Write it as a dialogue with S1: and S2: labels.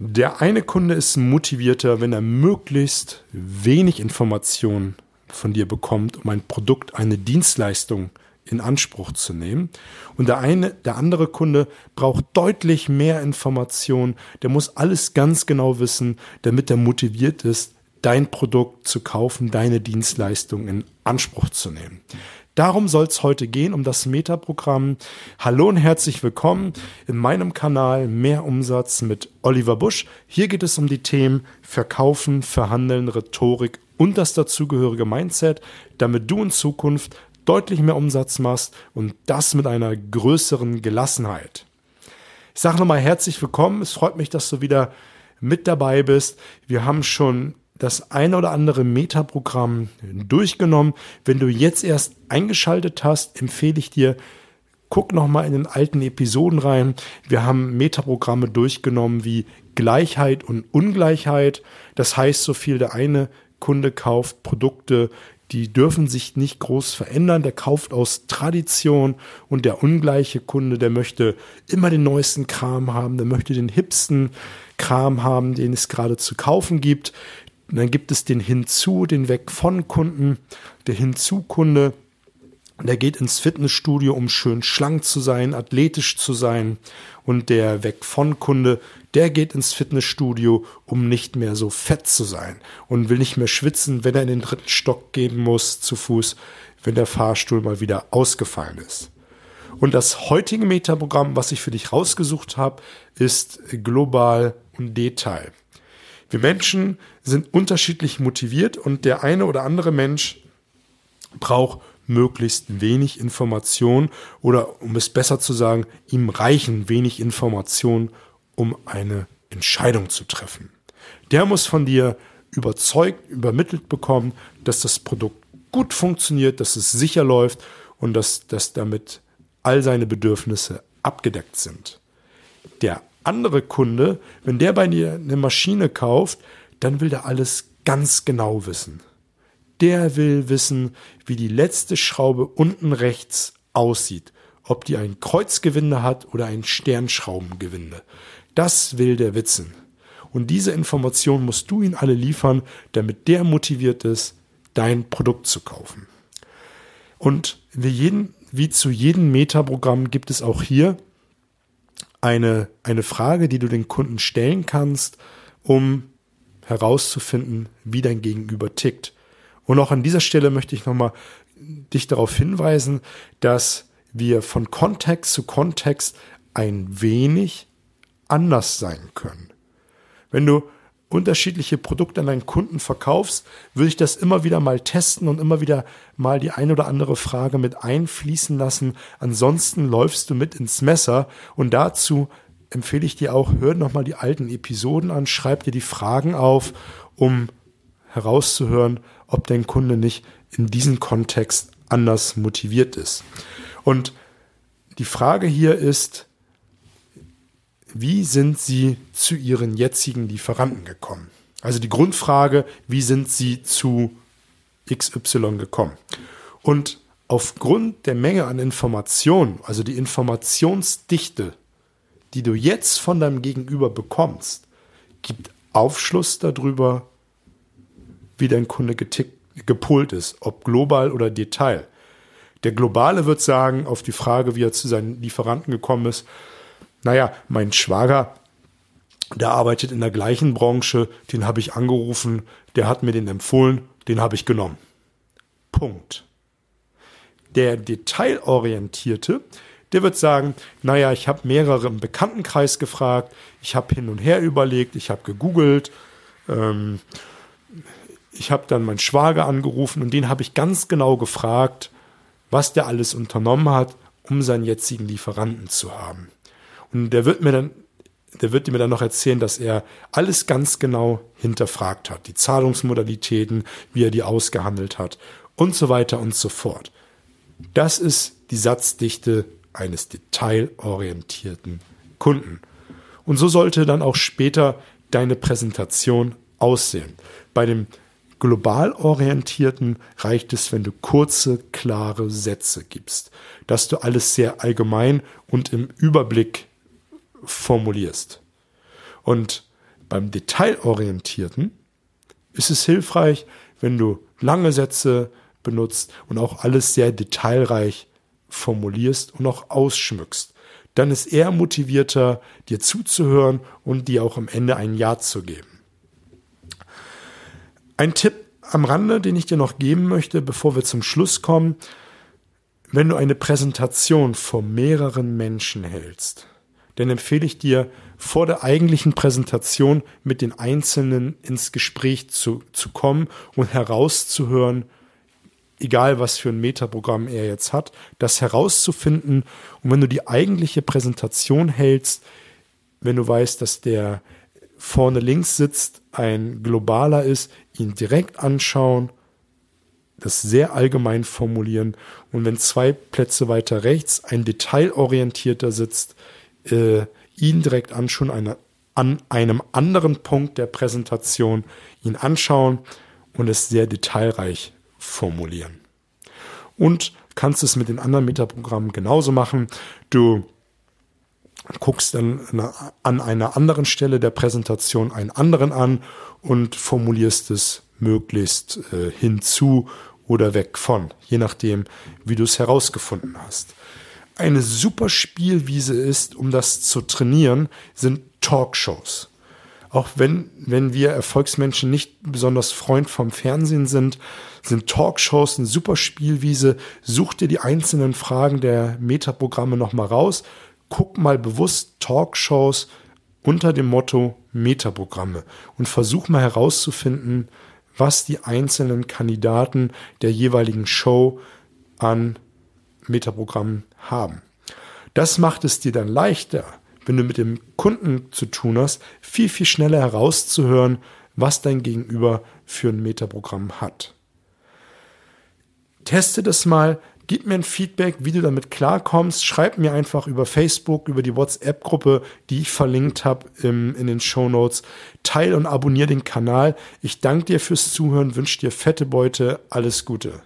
S1: Der eine Kunde ist motivierter, wenn er möglichst wenig Informationen von dir bekommt, um ein Produkt, eine Dienstleistung in Anspruch zu nehmen. Und der eine, der andere Kunde braucht deutlich mehr Informationen. Der muss alles ganz genau wissen, damit er motiviert ist, dein Produkt zu kaufen, deine Dienstleistung in Anspruch zu nehmen. Darum soll es heute gehen, um das Metaprogramm. Hallo und herzlich willkommen in meinem Kanal Mehr Umsatz mit Oliver Busch. Hier geht es um die Themen Verkaufen, Verhandeln, Rhetorik und das dazugehörige Mindset, damit du in Zukunft deutlich mehr Umsatz machst und das mit einer größeren Gelassenheit. Ich sage nochmal herzlich willkommen. Es freut mich, dass du wieder mit dabei bist. Wir haben schon das eine oder andere Metaprogramm durchgenommen. Wenn du jetzt erst eingeschaltet hast, empfehle ich dir, guck noch mal in den alten Episoden rein. Wir haben Metaprogramme durchgenommen wie Gleichheit und Ungleichheit. Das heißt so viel, der eine Kunde kauft Produkte, die dürfen sich nicht groß verändern. Der kauft aus Tradition und der ungleiche Kunde, der möchte immer den neuesten Kram haben, der möchte den hipsten Kram haben, den es gerade zu kaufen gibt. Und dann gibt es den Hinzu, den Weg von Kunden. Der Hinzu-Kunde, der geht ins Fitnessstudio, um schön schlank zu sein, athletisch zu sein. Und der Weg von Kunde, der geht ins Fitnessstudio, um nicht mehr so fett zu sein und will nicht mehr schwitzen, wenn er in den dritten Stock gehen muss zu Fuß, wenn der Fahrstuhl mal wieder ausgefallen ist. Und das heutige Metaprogramm, was ich für dich rausgesucht habe, ist global und Detail. Wir Menschen sind unterschiedlich motiviert und der eine oder andere Mensch braucht möglichst wenig Information oder um es besser zu sagen, ihm reichen wenig Informationen, um eine Entscheidung zu treffen. Der muss von dir überzeugt, übermittelt bekommen, dass das Produkt gut funktioniert, dass es sicher läuft und dass, dass damit all seine Bedürfnisse abgedeckt sind. Der andere Kunde, wenn der bei dir eine Maschine kauft, dann will der alles ganz genau wissen. Der will wissen, wie die letzte Schraube unten rechts aussieht, ob die ein Kreuzgewinde hat oder ein Sternschraubengewinde. Das will der wissen. Und diese Information musst du ihm alle liefern, damit der motiviert ist, dein Produkt zu kaufen. Und wie, jeden, wie zu jedem Metaprogramm gibt es auch hier eine, eine Frage, die du den Kunden stellen kannst, um herauszufinden, wie dein Gegenüber tickt. Und auch an dieser Stelle möchte ich nochmal dich darauf hinweisen, dass wir von Kontext zu Kontext ein wenig anders sein können. Wenn du unterschiedliche Produkte an deinen Kunden verkaufst, würde ich das immer wieder mal testen und immer wieder mal die ein oder andere Frage mit einfließen lassen. Ansonsten läufst du mit ins Messer und dazu empfehle ich dir auch, hör nochmal die alten Episoden an, schreib dir die Fragen auf, um herauszuhören, ob dein Kunde nicht in diesem Kontext anders motiviert ist. Und die Frage hier ist, wie sind Sie zu Ihren jetzigen Lieferanten gekommen? Also die Grundfrage, wie sind Sie zu XY gekommen? Und aufgrund der Menge an Informationen, also die Informationsdichte, die du jetzt von deinem Gegenüber bekommst, gibt Aufschluss darüber, wie dein Kunde getickt, gepolt ist, ob global oder Detail. Der Globale wird sagen, auf die Frage, wie er zu seinen Lieferanten gekommen ist, naja, mein Schwager, der arbeitet in der gleichen Branche, den habe ich angerufen, der hat mir den empfohlen, den habe ich genommen. Punkt. Der Detailorientierte, der wird sagen, naja, ich habe mehrere im Bekanntenkreis gefragt, ich habe hin und her überlegt, ich habe gegoogelt, ähm, ich habe dann meinen Schwager angerufen und den habe ich ganz genau gefragt, was der alles unternommen hat, um seinen jetzigen Lieferanten zu haben. Und der wird mir dann, der wird mir dann noch erzählen, dass er alles ganz genau hinterfragt hat. Die Zahlungsmodalitäten, wie er die ausgehandelt hat und so weiter und so fort. Das ist die Satzdichte eines detailorientierten Kunden. Und so sollte dann auch später deine Präsentation aussehen. Bei dem global orientierten reicht es, wenn du kurze, klare Sätze gibst, dass du alles sehr allgemein und im Überblick formulierst. Und Beim Detailorientierten ist es hilfreich, wenn du lange Sätze benutzt und auch alles sehr detailreich formulierst und auch ausschmückst. Dann ist er motivierter, dir zuzuhören und dir auch am Ende ein Ja zu geben. Ein Tipp am Rande, den ich dir noch geben möchte, bevor wir zum Schluss kommen, wenn du eine Präsentation vor mehreren Menschen hältst, dann empfehle ich dir, vor der eigentlichen Präsentation mit den Einzelnen ins Gespräch zu, zu kommen und herauszuhören, egal was für ein Metaprogramm er jetzt hat, das herauszufinden. Und wenn du die eigentliche Präsentation hältst, wenn du weißt, dass der vorne links sitzt, ein globaler ist, ihn direkt anschauen, das sehr allgemein formulieren und wenn zwei Plätze weiter rechts ein detailorientierter sitzt, äh, ihn direkt anschauen, eine, an einem anderen Punkt der Präsentation ihn anschauen und es sehr detailreich formulieren. Und kannst es mit den anderen Metaprogrammen genauso machen. Du guckst dann an einer anderen Stelle der Präsentation einen anderen an und formulierst es möglichst äh, hinzu oder weg von, je nachdem, wie du es herausgefunden hast. Eine super Spielwiese ist, um das zu trainieren, sind Talkshows. Auch wenn, wenn wir Erfolgsmenschen nicht besonders Freund vom Fernsehen sind, sind Talkshows eine super Spielwiese. Such dir die einzelnen Fragen der Metaprogramme nochmal raus. Guck mal bewusst Talkshows unter dem Motto Metaprogramme und versuch mal herauszufinden, was die einzelnen Kandidaten der jeweiligen Show an Metaprogrammen haben. Das macht es dir dann leichter, wenn du mit dem Kunden zu tun hast, viel, viel schneller herauszuhören, was dein Gegenüber für ein Metaprogramm hat. Teste das mal, gib mir ein Feedback, wie du damit klarkommst. Schreib mir einfach über Facebook, über die WhatsApp-Gruppe, die ich verlinkt habe in den Show Notes. Teil und abonniere den Kanal. Ich danke dir fürs Zuhören, wünsche dir fette Beute, alles Gute.